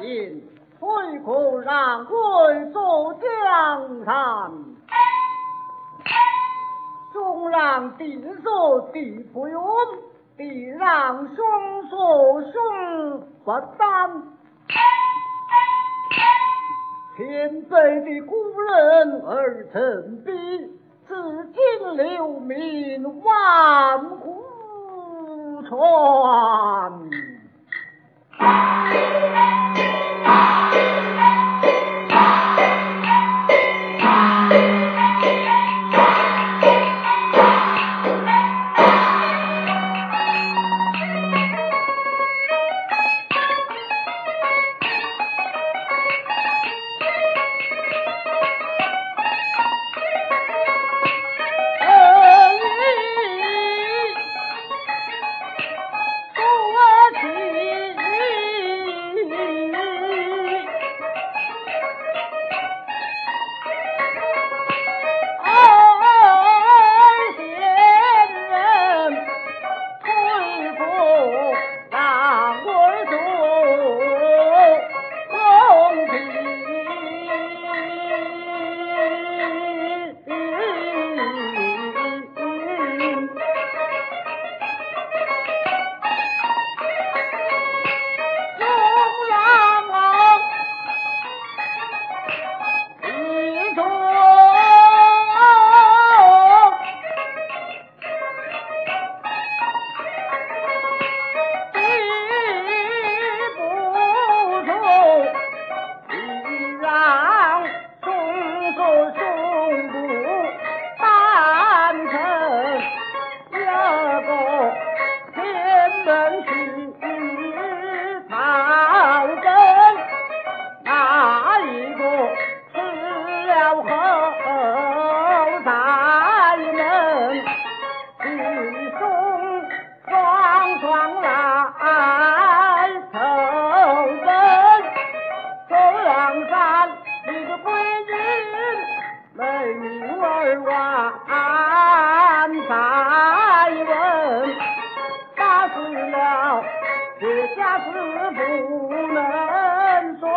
进，为可让贵守江山？兄让弟所弟不允，弟让兄所兄不担。前辈的故人儿臣逼，至今留名万古传。争草根，哪一个吃了后才能双双来？山一个，女儿万代。道不能单成。